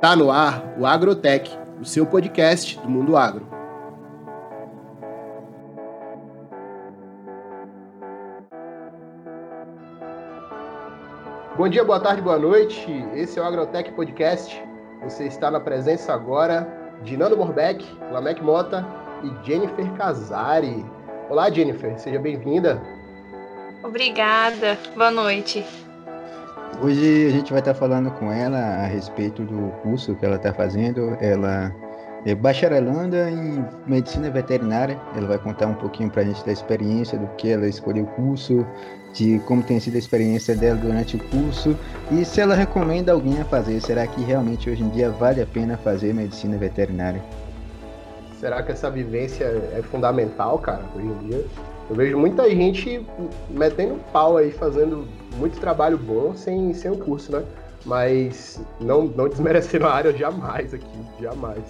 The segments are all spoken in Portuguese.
Tá no ar o Agrotech, o seu podcast do mundo agro. Bom dia, boa tarde, boa noite. Esse é o Agrotech Podcast. Você está na presença agora de Nando Morbeck, Lamek Mota e Jennifer Casari. Olá, Jennifer, seja bem-vinda. Obrigada, boa noite. Hoje a gente vai estar falando com ela a respeito do curso que ela está fazendo. Ela é bacharelanda em medicina veterinária. Ela vai contar um pouquinho para a gente da experiência, do que ela escolheu o curso, de como tem sido a experiência dela durante o curso e se ela recomenda alguém a fazer. Será que realmente hoje em dia vale a pena fazer medicina veterinária? Será que essa vivência é fundamental, cara, hoje em dia? Eu vejo muita gente metendo pau aí, fazendo muito trabalho bom sem, sem o curso, né? Mas não, não desmerecendo a área jamais aqui, jamais.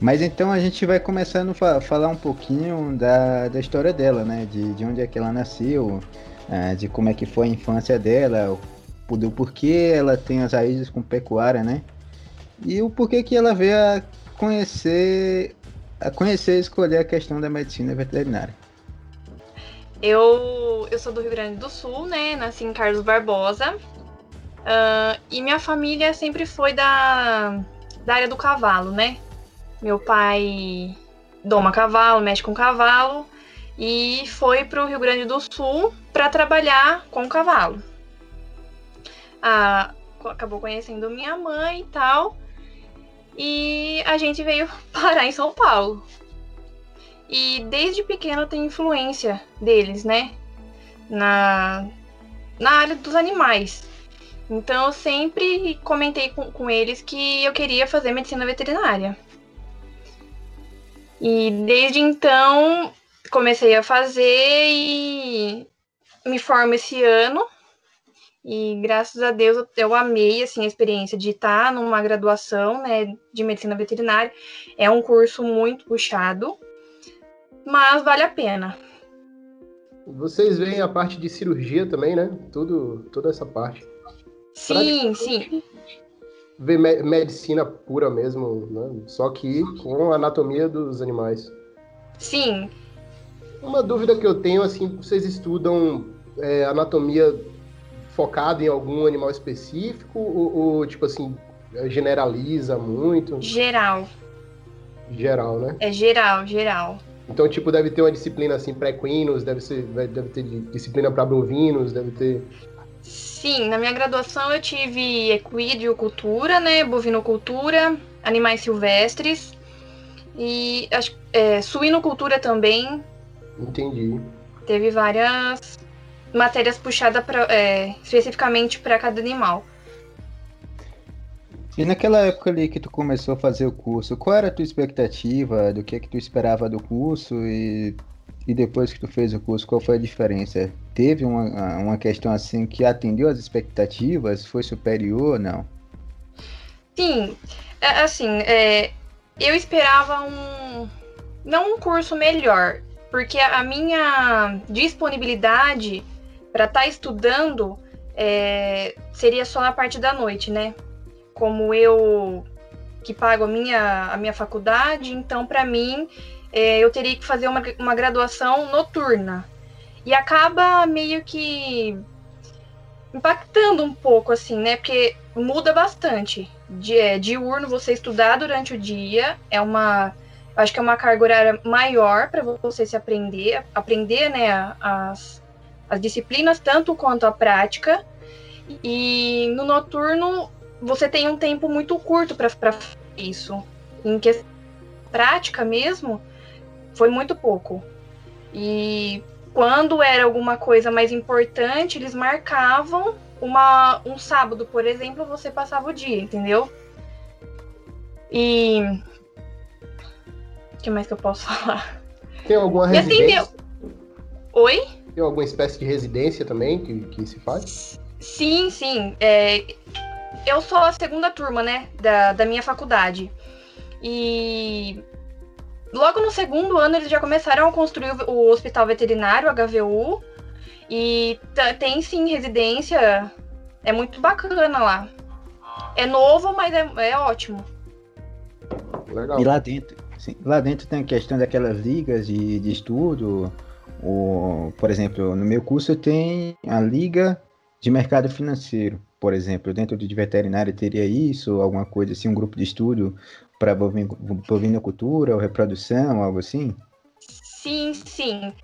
Mas então a gente vai começando a falar um pouquinho da, da história dela, né? De, de onde é que ela nasceu, é, de como é que foi a infância dela, do porquê ela tem as raízes com pecuária, né? E o porquê que ela veio a conhecer, a conhecer e escolher a questão da medicina veterinária. Eu, eu sou do Rio Grande do Sul, né? Nasci em Carlos Barbosa. Uh, e minha família sempre foi da, da área do cavalo, né? Meu pai doma cavalo, mexe com cavalo e foi para o Rio Grande do Sul para trabalhar com cavalo. Ah, acabou conhecendo minha mãe e tal. E a gente veio parar em São Paulo. E desde pequeno tem influência deles, né? Na, na área dos animais. Então eu sempre comentei com, com eles que eu queria fazer medicina veterinária. E desde então comecei a fazer e me formo esse ano. E graças a Deus eu amei assim a experiência de estar numa graduação, né, de medicina veterinária. É um curso muito puxado, mas vale a pena. Vocês veem a parte de cirurgia também, né? Tudo, toda essa parte. Sim, sim. Ver me medicina pura mesmo, né? Só que com a anatomia dos animais. Sim. Uma dúvida que eu tenho, assim, vocês estudam é, anatomia focada em algum animal específico ou, ou, tipo assim, generaliza muito? Geral. Geral, né? É geral, geral. Então, tipo, deve ter uma disciplina assim para equinos, deve ser, deve ter disciplina para bovinos, deve ter. Sim, na minha graduação eu tive equidiocultura, né, bovinocultura, animais silvestres e acho, é, suinocultura também. Entendi. Teve várias matérias puxadas pra, é, especificamente para cada animal. E naquela época ali que tu começou a fazer o curso, qual era a tua expectativa, do que é que tu esperava do curso e, e depois que tu fez o curso, qual foi a diferença? Teve uma, uma questão assim que atendeu às expectativas, foi superior ou não? Sim, é, assim, é, eu esperava um, não um curso melhor, porque a minha disponibilidade para estar tá estudando é, seria só na parte da noite, né? como eu que pago a minha, a minha faculdade, então para mim é, eu teria que fazer uma, uma graduação noturna. E acaba meio que impactando um pouco, assim, né? Porque muda bastante. De, é, diurno, você estudar durante o dia é uma. Acho que é uma carga horária maior para você se aprender, aprender, né, as, as disciplinas, tanto quanto a prática. E no noturno você tem um tempo muito curto para isso. Em que prática mesmo, foi muito pouco. E quando era alguma coisa mais importante, eles marcavam uma, um sábado, por exemplo, você passava o dia, entendeu? E. O que mais que eu posso falar? Tem alguma residência? Assim, Oi? Tem alguma espécie de residência também que, que se faz? Sim, sim. É, eu sou a segunda turma, né, da, da minha faculdade. E logo no segundo ano eles já começaram a construir o hospital veterinário, HVU. E tem sim residência. É muito bacana lá. É novo, mas é, é ótimo. Legal. E lá dentro, sim, lá dentro tem a questão daquelas ligas de, de estudo. O, por exemplo, no meu curso tem a liga de mercado financeiro, por exemplo. Dentro de veterinária teria isso, alguma coisa assim, um grupo de estudo para bovinocultura ou reprodução, algo assim? Sim, sim.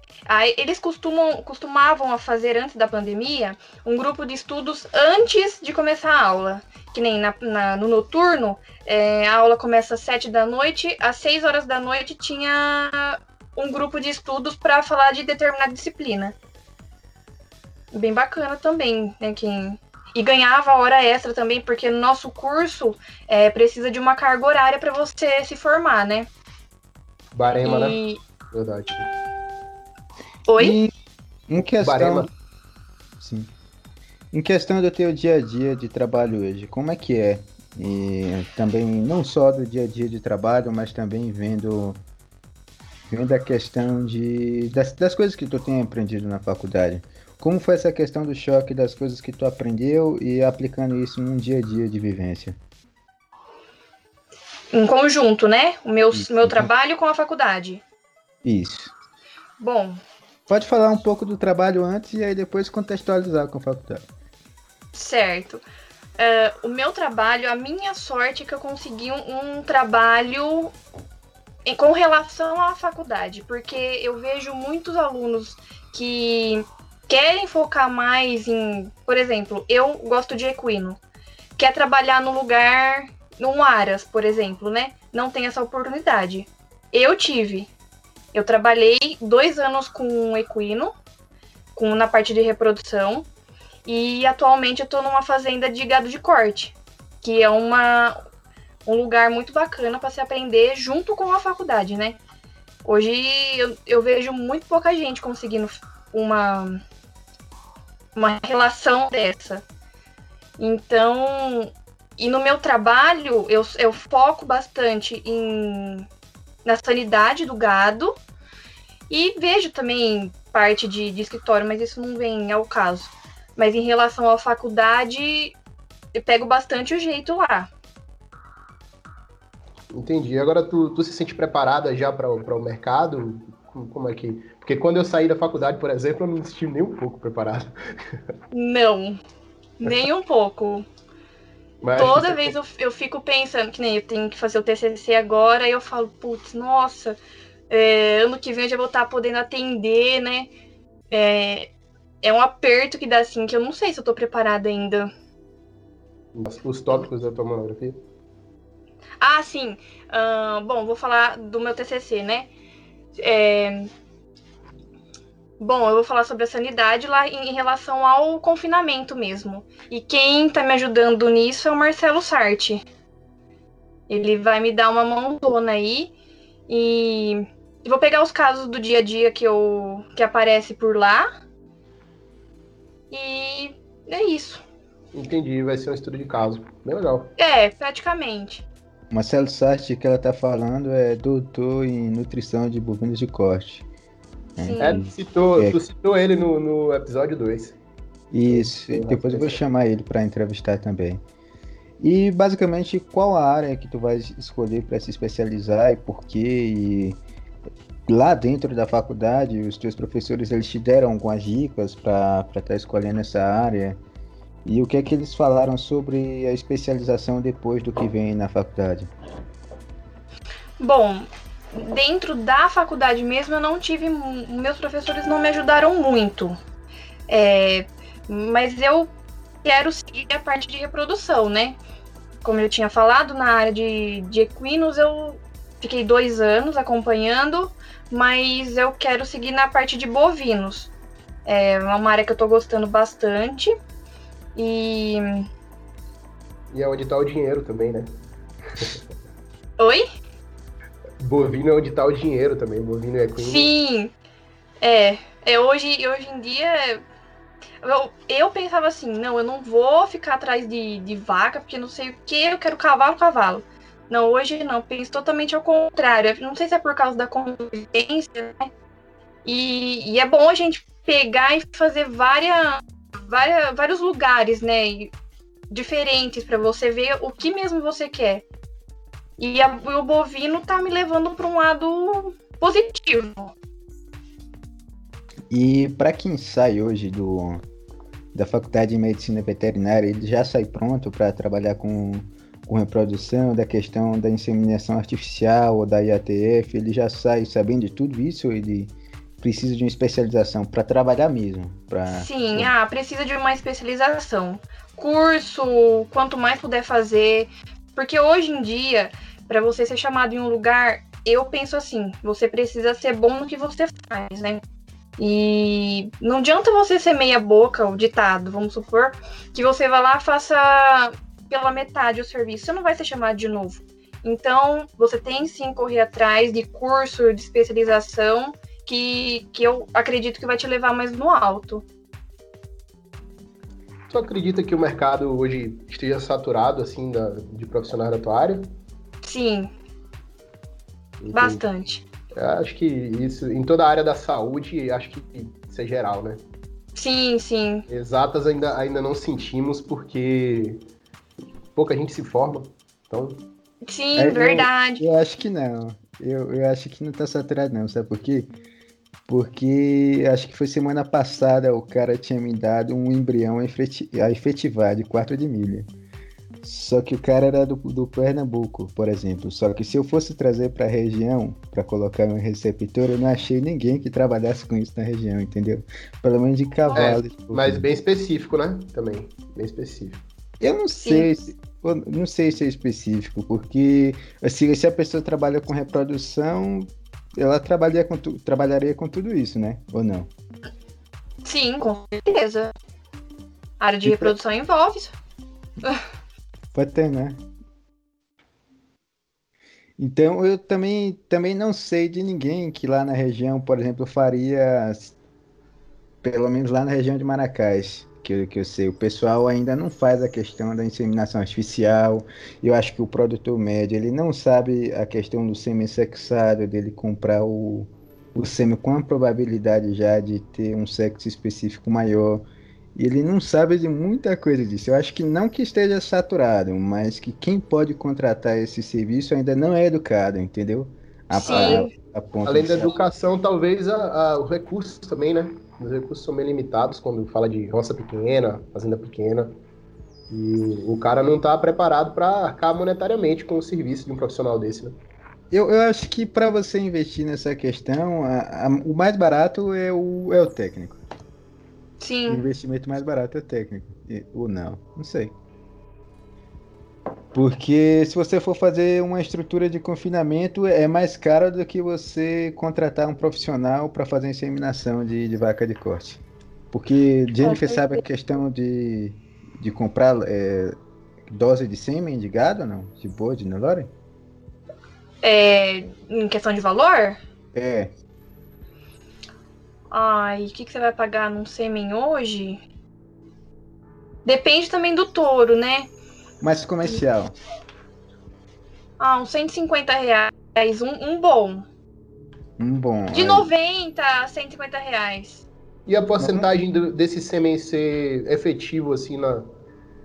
Eles costumam, costumavam a fazer antes da pandemia um grupo de estudos antes de começar a aula. Que nem na, na no noturno, é, a aula começa às sete da noite, às seis horas da noite tinha um grupo de estudos para falar de determinada disciplina. Bem bacana também, né? Quem... E ganhava hora extra também, porque no nosso curso é, precisa de uma carga horária para você se formar, né? Barema, né? e... né? Verdade. Oi? E em questão. Barema. Sim. Em questão do teu dia a dia de trabalho hoje, como é que é? E também não só do dia a dia de trabalho, mas também vendo vendo a questão de das, das coisas que tu tem aprendido na faculdade. Como foi essa questão do choque das coisas que tu aprendeu e aplicando isso num dia a dia de vivência? Em conjunto, né? O meu, isso, meu trabalho com a faculdade. Isso. Bom. Pode falar um pouco do trabalho antes e aí depois contextualizar com a faculdade. Certo. Uh, o meu trabalho, a minha sorte é que eu consegui um, um trabalho em, com relação à faculdade, porque eu vejo muitos alunos que querem focar mais em, por exemplo, eu gosto de equino, quer trabalhar no lugar, num aras, por exemplo, né? Não tem essa oportunidade. Eu tive, eu trabalhei dois anos com equino, com, na parte de reprodução, e atualmente eu estou numa fazenda de gado de corte, que é uma, um lugar muito bacana para se aprender junto com a faculdade, né? Hoje eu, eu vejo muito pouca gente conseguindo uma, uma relação dessa. Então, e no meu trabalho, eu, eu foco bastante em, na sanidade do gado e vejo também parte de, de escritório, mas isso não vem ao caso. Mas em relação à faculdade, eu pego bastante o jeito lá. Entendi. Agora tu, tu se sente preparada já para o mercado? Como é que. Porque quando eu saí da faculdade, por exemplo, eu não me senti nem um pouco preparado. Não, nem um pouco. Mas Toda vez eu, eu fico pensando que nem eu tenho que fazer o TCC agora e eu falo, putz, nossa, é, ano que vem eu já vou estar podendo atender, né? É, é um aperto que dá assim, que eu não sei se eu tô preparada ainda. Os tópicos da tua monografia? Ah, sim. Uh, bom, vou falar do meu TCC, né? É... Bom, eu vou falar sobre a sanidade lá em, relação ao confinamento mesmo. E quem tá me ajudando nisso é o Marcelo Sarti. Ele vai me dar uma mãozona aí e e vou pegar os casos do dia a dia que eu que aparece por lá. E é isso. Entendi, vai ser um estudo de caso. Bem legal. É, praticamente. Marcelo Sartre, que ela tá falando, é doutor em nutrição de bovinos de corte. Sim. É, tu citou, é. tu citou ele no, no episódio 2. Isso, depois eu vou chamar ele para entrevistar também. E basicamente, qual a área que tu vai escolher para se especializar e por quê? E lá dentro da faculdade, os teus professores eles te deram algumas dicas para estar tá escolhendo essa área? E o que é que eles falaram sobre a especialização depois do que vem na faculdade? Bom, dentro da faculdade mesmo eu não tive. Meus professores não me ajudaram muito. É, mas eu quero seguir a parte de reprodução, né? Como eu tinha falado, na área de, de equinos eu fiquei dois anos acompanhando mas eu quero seguir na parte de bovinos. É uma área que eu tô gostando bastante. E. E é onde tá o dinheiro também, né? Oi? Bovino é onde tá o dinheiro também, bovino é queen. Sim! É, é hoje, hoje em dia. Eu, eu pensava assim, não, eu não vou ficar atrás de, de vaca, porque não sei o que, eu quero cavalo, cavalo. Não, hoje não, penso totalmente ao contrário. Não sei se é por causa da convivência, né? E, e é bom a gente pegar e fazer várias, várias, vários lugares, né? Diferentes para você ver o que mesmo você quer. E a, o bovino tá me levando para um lado positivo. E para quem sai hoje do da Faculdade de Medicina Veterinária, ele já sai pronto para trabalhar com, com reprodução, da questão da inseminação artificial ou da IATF, ele já sai sabendo de tudo isso, ele precisa de uma especialização para trabalhar mesmo. Pra... Sim, ah, precisa de uma especialização. Curso, quanto mais puder fazer, porque hoje em dia, para você ser chamado em um lugar, eu penso assim, você precisa ser bom no que você faz, né? E não adianta você ser meia boca, o ditado, vamos supor, que você vá lá e faça pela metade o serviço, você não vai ser chamado de novo. Então, você tem sim correr atrás de curso, de especialização, que, que eu acredito que vai te levar mais no alto. Você acredita que o mercado hoje esteja saturado, assim, da, de profissionais da tua área? Sim. Entendi. Bastante. Acho que isso, em toda a área da saúde, acho que isso é geral, né? Sim, sim. Exatas ainda, ainda não sentimos porque pouca gente se forma. Então. Sim, é, verdade. Eu, eu, acho que não. Eu, eu acho que não tá saturado, não, sabe por quê? Porque acho que foi semana passada o cara tinha me dado um embrião a efetivar de 4 de milha. Só que o cara era do, do Pernambuco, por exemplo. Só que se eu fosse trazer para a região, para colocar no receptor, eu não achei ninguém que trabalhasse com isso na região, entendeu? Pelo menos de cavalo. É, mas bem específico, né? Também, bem específico. Eu não sei se, não sei se é específico, porque assim, se a pessoa trabalha com reprodução, ela trabalharia com, tu, trabalharia com tudo isso, né? Ou não? Sim, com certeza. A área de e reprodução pra... envolve isso. Pode ter, né? Então eu também, também não sei de ninguém que lá na região, por exemplo, faria, pelo menos lá na região de Maracás, que eu, que eu sei, o pessoal ainda não faz a questão da inseminação artificial. Eu acho que o produtor médio ele não sabe a questão do sêmen sexado, dele comprar o, o sêmen com a probabilidade já de ter um sexo específico maior. E ele não sabe de muita coisa disso. Eu acho que não que esteja saturado, mas que quem pode contratar esse serviço ainda não é educado, entendeu? A, Sim. A, a Além da educação, talvez a, os recursos também, né? Os recursos são bem limitados quando fala de roça pequena, fazenda pequena. E o cara não está preparado para arcar monetariamente com o serviço de um profissional desse, né? Eu, eu acho que para você investir nessa questão, o mais barato é o, é o técnico. Sim. O investimento mais barato é técnico. Ou não, não sei. Porque se você for fazer uma estrutura de confinamento, é mais caro do que você contratar um profissional para fazer inseminação de, de, vaca de corte. Porque Jennifer sabe a questão de, de comprar é, dose de sêmen de gado, não? De boi, de Nelore? É, em questão de valor? É. Ai, o que, que você vai pagar num sêmen hoje? Depende também do touro, né? Mais comercial. Ah, uns 150 reais. Um, um bom. Um bom. De aí. 90 a 150 reais. E a porcentagem do, desse sêmen ser efetivo, assim, na,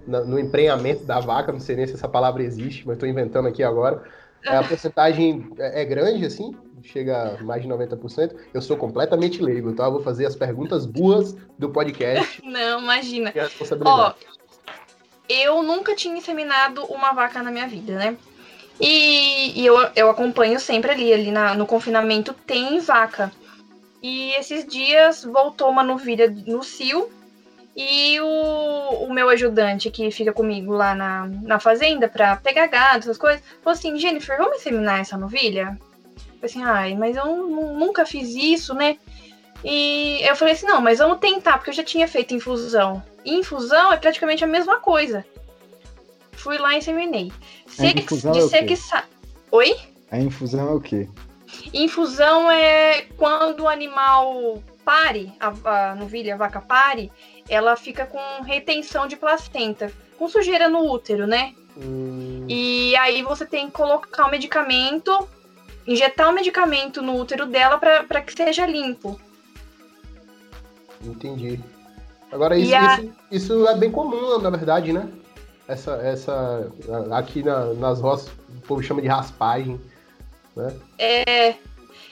na, no emprenhamento da vaca? Não sei nem se essa palavra existe, mas estou inventando aqui agora. É, a porcentagem é, é grande, assim? chega a mais de 90%. Eu sou completamente leigo, tá? Eu vou fazer as perguntas boas do podcast. Não, imagina. Ó, eu nunca tinha inseminado uma vaca na minha vida, né? E, e eu, eu acompanho sempre ali, ali na, no confinamento tem vaca. E esses dias voltou uma novilha no cio e o, o meu ajudante que fica comigo lá na, na fazenda pra pegar gado, essas coisas, falou assim: Jennifer, vamos inseminar essa novilha? assim, ai, mas eu nunca fiz isso, né? E eu falei assim, não, mas vamos tentar, porque eu já tinha feito infusão. Infusão é praticamente a mesma coisa. Fui lá e inseminei. Se infusão de é que sa... Oi? A infusão é o quê? Infusão é quando o animal pare, a, a novilha, a vaca pare, ela fica com retenção de placenta, com sujeira no útero, né? Hum. E aí você tem que colocar o medicamento injetar o medicamento no útero dela para que seja limpo. Entendi. Agora, isso, a... isso, isso, é bem comum, na verdade, né? essa, essa aqui na, nas roças, o povo chama de raspagem, né? É,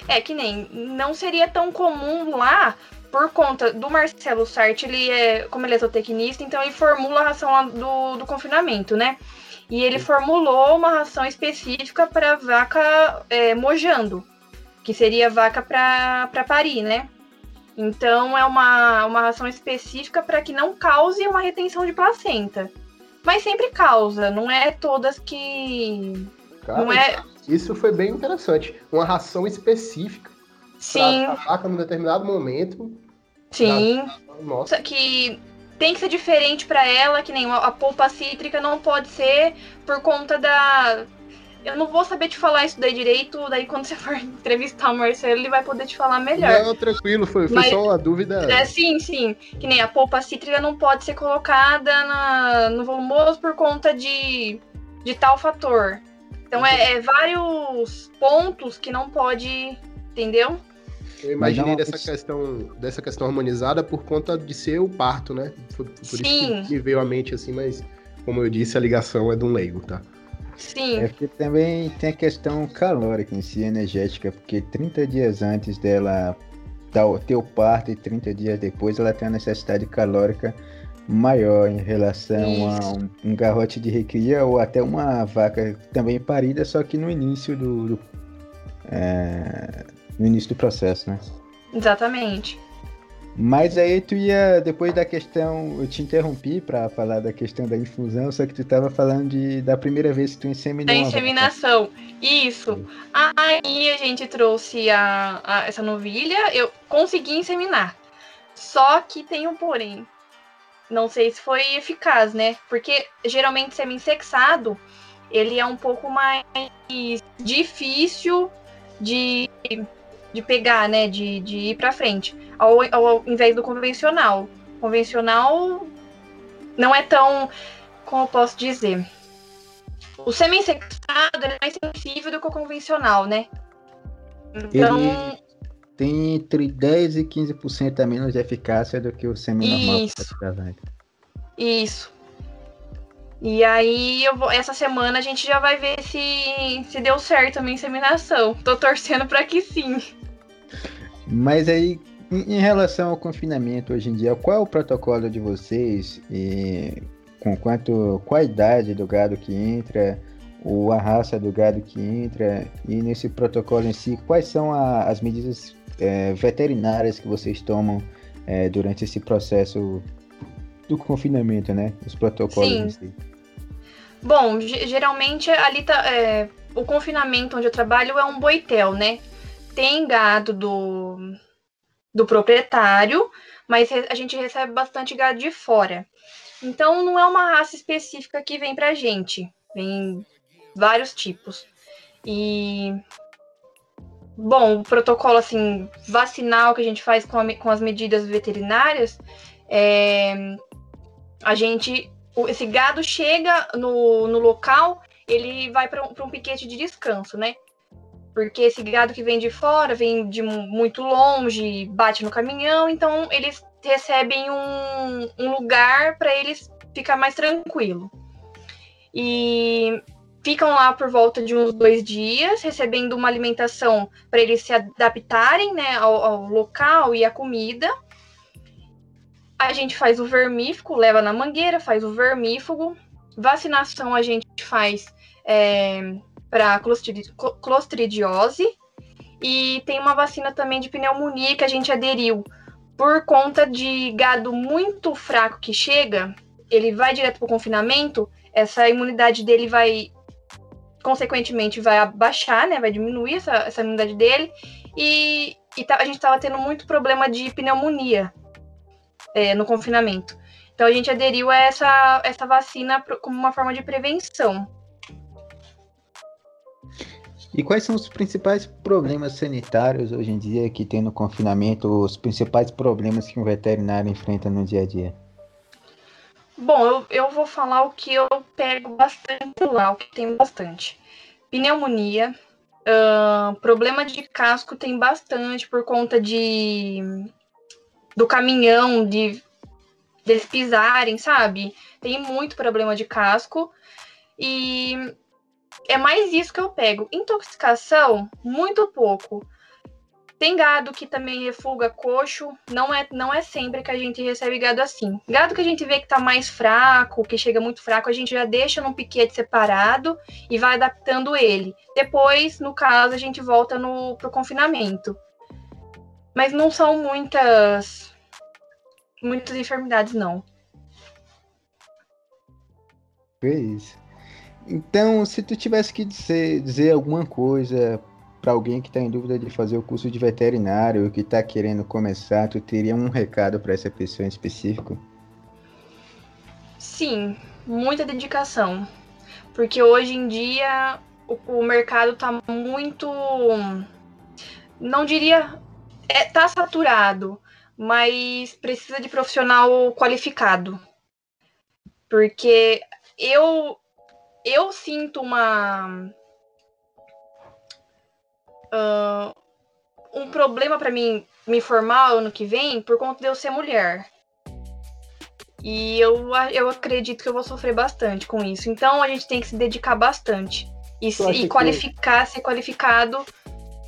é que nem, não seria tão comum lá, por conta do Marcelo Sartre, ele é, como ele é zootecnista, então ele formula a ração do, do confinamento, né? E ele formulou uma ração específica para vaca é, mojando, que seria vaca para parir, né? Então é uma, uma ração específica para que não cause uma retenção de placenta. Mas sempre causa, não é todas que. Cara, não é... Isso foi bem interessante. Uma ração específica Sim. Pra vaca num determinado momento. Sim. Nossa. Que tem que ser diferente para ela, que nem a polpa cítrica não pode ser por conta da. Eu não vou saber te falar isso daí direito, daí quando você for entrevistar o Marcelo, ele vai poder te falar melhor. Não, tranquilo, foi, foi Mas, só uma dúvida. É, sim, sim. Que nem a polpa cítrica não pode ser colocada na, no volumoso por conta de, de tal fator. Então é, é vários pontos que não pode, entendeu? Eu imaginei dessa questão, dessa questão harmonizada por conta de ser o parto, né? Por, por isso que me veio à mente assim, mas como eu disse, a ligação é de um leigo, tá? Sim. É porque também tem a questão calórica em si, energética, porque 30 dias antes dela ter o parto e 30 dias depois ela tem uma necessidade calórica maior em relação Isso. a um, um, garrote de recria ou até uma vaca também parida, só que no início do, do é, no início do processo, né? Exatamente. Mas aí tu ia, depois da questão, eu te interrompi para falar da questão da infusão, só que tu estava falando de, da primeira vez que tu inseminou. Da inseminação, isso. Aí a gente trouxe a, a, essa novilha, eu consegui inseminar. Só que tem um porém. Não sei se foi eficaz, né? Porque geralmente semi-sexado, ele é um pouco mais difícil de de pegar, né? De, de ir para frente, ao, ao invés do convencional. Convencional não é tão. Como eu posso dizer? O semi-sexado é mais sensível do que o convencional, né? Então. Ele tem entre 10 e 15% a menos de eficácia do que o semi-normal. Isso. Isso. E aí, eu vou, essa semana a gente já vai ver se, se deu certo a minha inseminação. Tô torcendo para que sim. Mas aí, em relação ao confinamento hoje em dia, qual é o protocolo de vocês e com quanto, qual a idade do gado que entra, ou a raça do gado que entra, e nesse protocolo em si, quais são a, as medidas é, veterinárias que vocês tomam é, durante esse processo do confinamento, né? Os protocolos Sim. em si. Bom, geralmente ali tá. É, o confinamento onde eu trabalho é um boitel, né? tem gado do, do proprietário, mas a gente recebe bastante gado de fora. Então não é uma raça específica que vem pra gente. Vem vários tipos. E bom, o protocolo assim vacinal que a gente faz com, a, com as medidas veterinárias é a gente esse gado chega no, no local, ele vai para um, um piquete de descanso, né? Porque esse gado que vem de fora, vem de muito longe, bate no caminhão, então eles recebem um, um lugar para eles ficar mais tranquilo. E ficam lá por volta de uns dois dias, recebendo uma alimentação para eles se adaptarem né, ao, ao, local e à comida. A gente faz o vermífugo, leva na mangueira, faz o vermífugo. Vacinação a gente faz é, para clostridiose e tem uma vacina também de pneumonia que a gente aderiu por conta de gado muito fraco que chega, ele vai direto para o confinamento, essa imunidade dele vai consequentemente vai abaixar, né? Vai diminuir essa, essa imunidade dele e, e tá, a gente estava tendo muito problema de pneumonia é, no confinamento. Então a gente aderiu a essa, essa vacina como uma forma de prevenção. E quais são os principais problemas sanitários hoje em dia que tem no confinamento, os principais problemas que um veterinário enfrenta no dia a dia? Bom, eu, eu vou falar o que eu pego bastante lá, o que tem bastante. Pneumonia, uh, problema de casco tem bastante por conta de do caminhão, de deles pisarem, sabe? Tem muito problema de casco. E é mais isso que eu pego. Intoxicação, muito pouco. Tem gado que também refuga coxo, não é, não é sempre que a gente recebe gado assim. Gado que a gente vê que tá mais fraco, que chega muito fraco, a gente já deixa num piquete separado e vai adaptando ele. Depois, no caso, a gente volta no, pro confinamento. Mas não são muitas muitas enfermidades, não. Fez. Então, se tu tivesse que dizer, dizer alguma coisa para alguém que está em dúvida de fazer o curso de veterinário, que está querendo começar, tu teria um recado para essa pessoa em específico? Sim, muita dedicação. Porque hoje em dia o, o mercado está muito. Não diria. É, tá saturado, mas precisa de profissional qualificado. Porque eu eu sinto uma uh, um problema para mim me formar ano que vem por conta de eu ser mulher. E eu, eu acredito que eu vou sofrer bastante com isso. Então a gente tem que se dedicar bastante. E, se, e qualificar, que... ser qualificado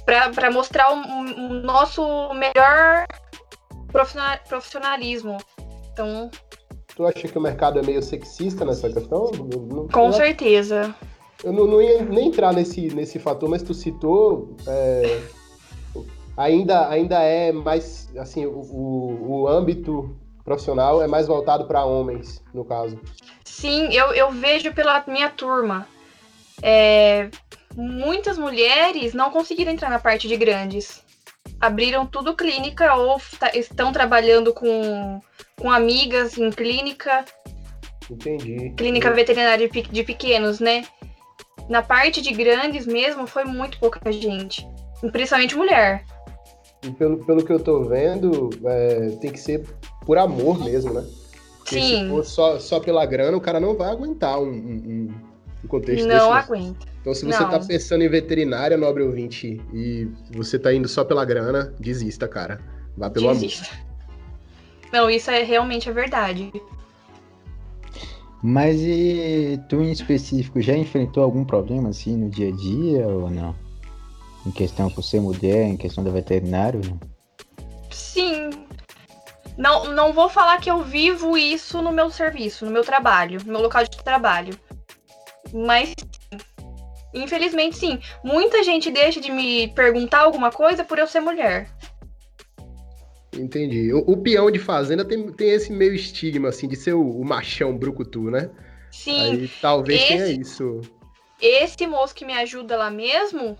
para mostrar o, o, nosso melhor profissionalismo. Então. Tu acha que o mercado é meio sexista nessa questão? Com certeza. Eu não, não, ia nem entrar nesse, nesse fator, mas tu citou. É, ainda, ainda é mais. Assim, o, o, o âmbito profissional é mais voltado para homens, no caso. Sim, eu, eu vejo pela minha turma. É, muitas mulheres não conseguiram entrar na parte de grandes. Abriram tudo clínica ou estão trabalhando com, com amigas em clínica. Entendi. Clínica veterinária de pequenos, né? Na parte de grandes mesmo, foi muito pouca gente. Principalmente mulher. E pelo, pelo que eu tô vendo, é, tem que ser por amor mesmo, né? Porque Sim. Se for só, só pela grana, o cara não vai aguentar um, um, um contexto não desse. Não né? aguenta. Então, se você tá não. tá pensando em veterinária, nobre ouvinte, e você tá indo só pela grana, desista, cara. Vá pelo desista. amor. Não, isso é realmente a verdade. Mas e tu em específico já enfrentou algum problema assim no dia a dia ou não? Em questão por ser mulher, em questão do veterinário? Sim. Não, não vou falar que eu vivo isso no meu serviço, no meu trabalho, no meu local de trabalho. Mas infelizmente sim. Muita gente deixa de me perguntar alguma coisa por eu ser mulher. Entendi. O, o, peão de fazenda tem, tem esse meio estigma, assim, de ser o, o machão brucutu, né? Sim. Aí talvez esse, tenha isso. Esse moço que me ajuda lá mesmo,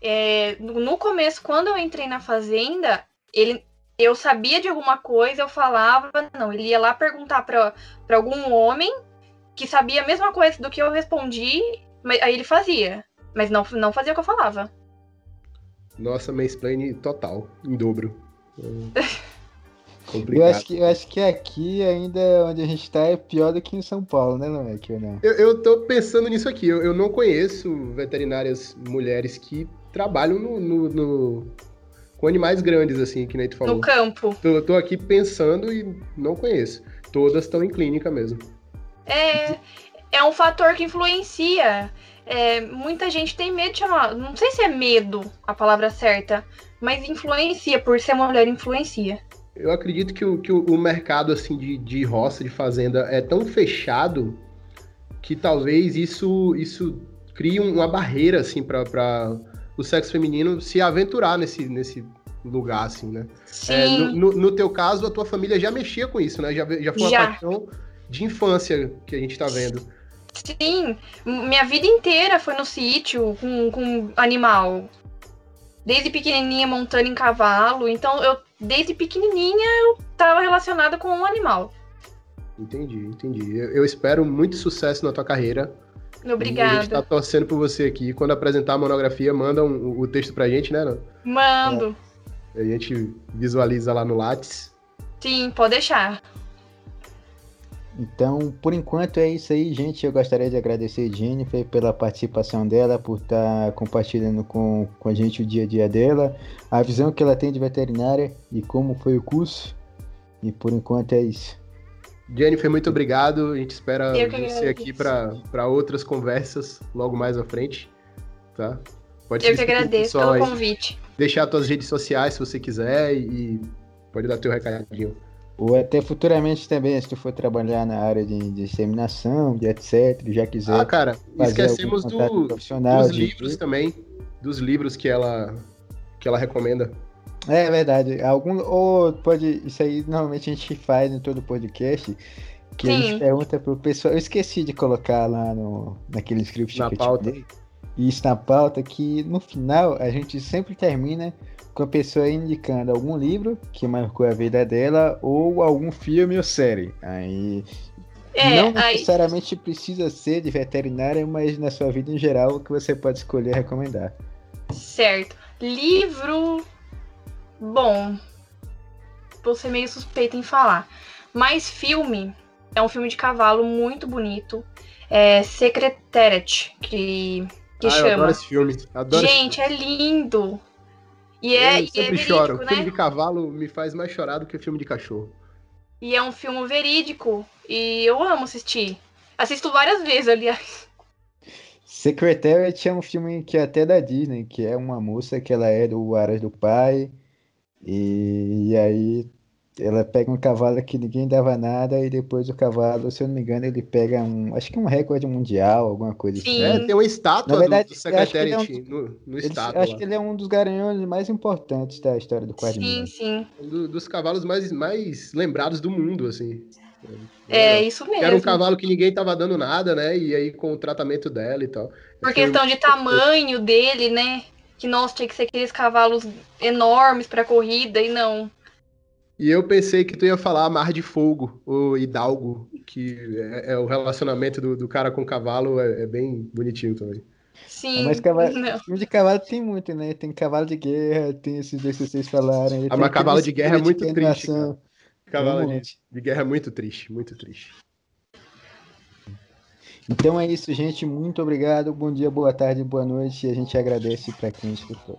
é, no começo, quando eu entrei na fazenda, ele, eu sabia de alguma coisa, eu falava, não, ele ia lá perguntar para algum homem que sabia a mesma coisa do que eu respondi, mas, aí ele fazia. Mas não, não fazia o que eu falava. Nossa, mansplaining total, em dobro. Eu acho, que, eu acho que aqui, ainda onde a gente tá, é pior do que em São Paulo, né, Leque? Não? Eu, eu tô pensando nisso aqui. Eu, eu, não conheço veterinárias mulheres que trabalham no, no, no, com animais grandes, assim, que nem tu falou. No campo. Tô, tô aqui pensando e não conheço. Todas estão em clínica mesmo. É, é um fator que influencia. É, muita gente tem medo de chamar. Não sei se é medo a palavra certa, mas influencia, por ser mulher, influencia. Eu acredito que o, que o mercado assim de, de roça, de fazenda, é tão fechado que talvez isso, isso crie uma barreira assim para o sexo feminino se aventurar nesse, nesse lugar, assim, né? É, no, no, no, teu caso, a tua família já mexia com isso, né? Já, já foi uma já. paixão de infância que a gente tá vendo. Sim, minha vida inteira foi no sítio com, com animal desde pequenininha montando em cavalo. Então, eu desde pequenininha eu estava relacionada com um animal. Entendi, entendi. Eu, eu, espero muito sucesso na tua carreira. Obrigada. A gente tá torcendo por você aqui. Quando apresentar a monografia, manda um, o texto pra gente, né? Mando. É, a gente visualiza lá no Lattes. Sim, pode deixar. Então, por enquanto é isso aí, gente. Eu gostaria de agradecer a Jennifer pela participação dela, por estar tá compartilhando com, com a gente o dia a dia dela, a visão que ela tem de veterinária e como foi o curso. E por enquanto é isso. Jennifer, muito obrigado. A gente espera você aqui para outras conversas logo mais à frente. Tá? Pode Eu que agradeço pelo convite. Deixar suas redes sociais se você quiser e pode dar teu recadinho. Ou até futuramente também, se tu for trabalhar na área de, de disseminação, de etc, já quiser. Ah, cara, esquecemos do, dos livros de... também. Dos livros que ela, que ela recomenda. É verdade. Algum, ou pode. Isso aí normalmente a gente faz em todo podcast. Que Sim. a gente pergunta pro pessoal. Eu esqueci de colocar lá no, naquele script na que pauta. eu te dei. Isso na pauta, que no final a gente sempre termina com a pessoa indicando algum livro que marcou a vida dela ou algum filme ou série. Aí é, não necessariamente aí... precisa ser de veterinária, mas na sua vida em geral o que você pode escolher recomendar. Certo. Livro. Bom. Vou ser meio suspeita em falar. Mas filme. É um filme de cavalo muito bonito. É Secretariat, que, que ah, chama. Eu adoro esse filme. Adoro Gente, esse filme. é lindo. E é, eu sempre é verídico, choro. Né? Filme de cavalo me faz mais chorar do que filme de cachorro. E é um filme verídico. E eu amo assistir. Assisto várias vezes, aliás. Secretariat é um filme que é até da Disney, que é uma moça que ela é do Aras do Pai. E, e aí ela pega um cavalo que ninguém dava nada e depois o cavalo, se eu não me engano, ele pega um, acho que um recorde mundial, alguma coisa assim. Sim. assim. É, tem uma estátua Na verdade, do, do Secretariat é um, no, no ele, estátua. Acho lá. que ele é um dos garanhões mais importantes da história do quadrinho. Sim, sim. Um dos cavalos mais, mais lembrados do mundo, assim. É, é isso mesmo. Era um cavalo que ninguém tava dando nada, né? E aí com o tratamento dela e tal. Por questão de tamanho dele, né? Que, nossa, tinha que ser aqueles cavalos enormes pra corrida e não. E eu pensei que tu ia falar Mar de Fogo, o Hidalgo, que é, é o relacionamento do, do, cara com o cavalo, é, é bem bonitinho também. Sim. Mas cavalo, filme de cavalo tem muito, né? Tem cavalo de guerra, tem esses dois que vocês falaram. Ah, mas cavalo de guerra é muito triste. Cara. Cavalo de, de guerra é muito triste, muito triste. Então é isso, gente. Muito obrigado. Bom dia, boa tarde, boa noite. E a gente agradece para quem escutou.